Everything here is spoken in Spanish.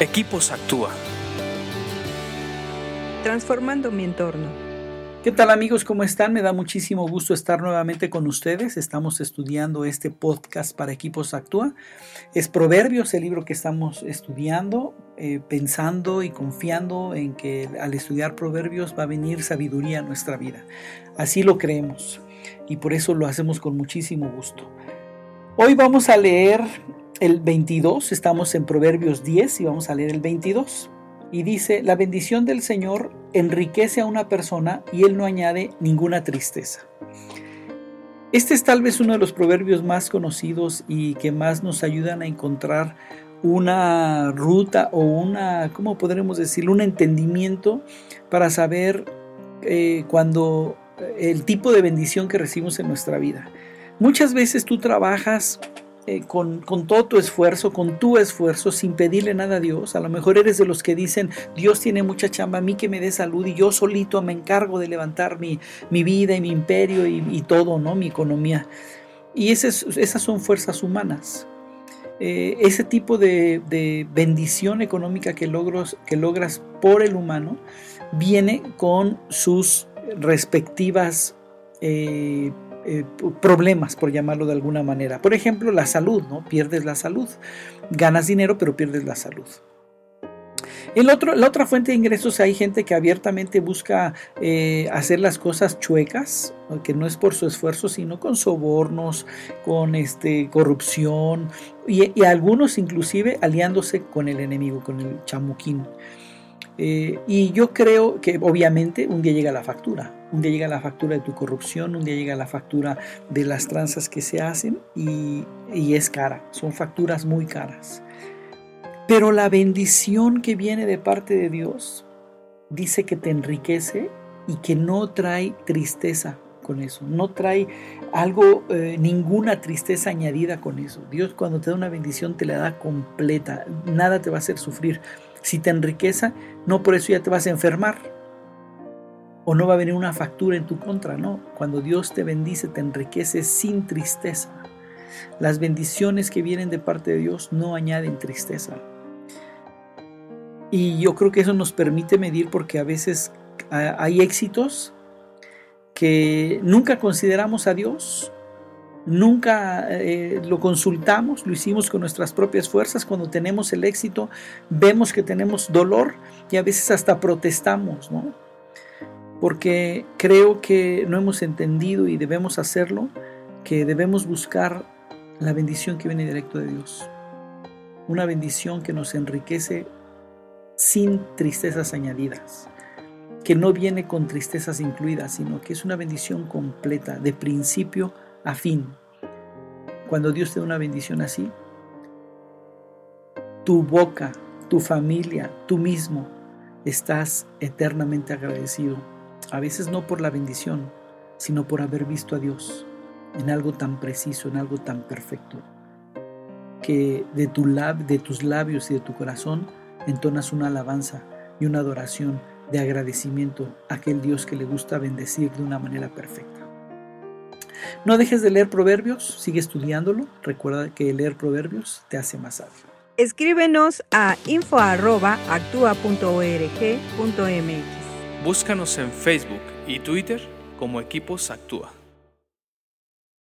Equipos Actúa. Transformando mi entorno. ¿Qué tal amigos? ¿Cómo están? Me da muchísimo gusto estar nuevamente con ustedes. Estamos estudiando este podcast para Equipos Actúa. Es Proverbios el libro que estamos estudiando, eh, pensando y confiando en que al estudiar Proverbios va a venir sabiduría a nuestra vida. Así lo creemos y por eso lo hacemos con muchísimo gusto. Hoy vamos a leer el 22, estamos en Proverbios 10 y vamos a leer el 22. Y dice, la bendición del Señor enriquece a una persona y Él no añade ninguna tristeza. Este es tal vez uno de los proverbios más conocidos y que más nos ayudan a encontrar una ruta o una, ¿cómo podremos decir? Un entendimiento para saber eh, cuando el tipo de bendición que recibimos en nuestra vida. Muchas veces tú trabajas eh, con, todo tu esfuerzo, con tu esfuerzo, sin pedirle nada a Dios. A lo mejor eres de los que dicen, Dios tiene mucha chamba, a mí que me dé salud y yo solito me encargo de levantar mi, vida y mi imperio y, todo, ¿no? Mi economía. Y esas, esas son fuerzas humanas. Eh, ese tipo de, bendición económica que, logros, que logras por el humano viene con sus respectivas eh, eh, problemas, por llamarlo de alguna manera. Por ejemplo, la salud, ¿no? Pierdes la salud. Ganas dinero, pero pierdes la salud. El otro, la otra fuente de ingresos hay gente que abiertamente busca eh, hacer las cosas chuecas, que no es por su esfuerzo, sino con sobornos, con este, corrupción y, y algunos inclusive aliándose con el enemigo, con el chamuquín. Eh, y yo creo que obviamente un día llega la factura, un día llega la factura de tu corrupción, un día llega la factura de las tranzas que se hacen y, es cara, son facturas muy caras. Pero la bendición que viene de parte de Dios dice que te enriquece y que no trae tristeza con eso, no trae algo, eh, ninguna tristeza añadida con eso. Dios cuando te da una bendición te la da completa, nada te va a hacer sufrir. Si te enriquece, no por eso ya te vas a enfermar. O no va a venir una factura en tu contra, no. Cuando Dios te bendice, te enriquece sin tristeza. Las bendiciones que vienen de parte de Dios no añaden tristeza. Y yo creo que eso nos permite medir porque a veces hay éxitos que nunca consideramos a Dios Nunca eh, lo consultamos, lo hicimos con nuestras propias fuerzas. Cuando tenemos el éxito, vemos que tenemos dolor y a veces hasta protestamos, ¿no? Porque creo que no hemos entendido y debemos hacerlo, que debemos buscar la bendición que viene directo de Dios. Una bendición que nos enriquece sin tristezas añadidas, que no viene con tristezas incluidas, sino que es una bendición completa, de principio a fin. Cuando Dios te da una bendición así, tu boca, tu familia, tú mismo, estás eternamente agradecido. A veces no por la bendición, sino por haber visto a Dios en algo tan preciso, en algo tan perfecto, que de, tu lab, de tus labios y de tu corazón entonas una alabanza y una adoración de agradecimiento a aquel Dios que le gusta bendecir de una manera perfecta. No dejes de leer Proverbios, sigue estudiándolo. Recuerda que leer Proverbios te hace más sabio. Escríbenos a info.actua.org.mx. Búscanos en Facebook y Twitter como Equipos Actúa.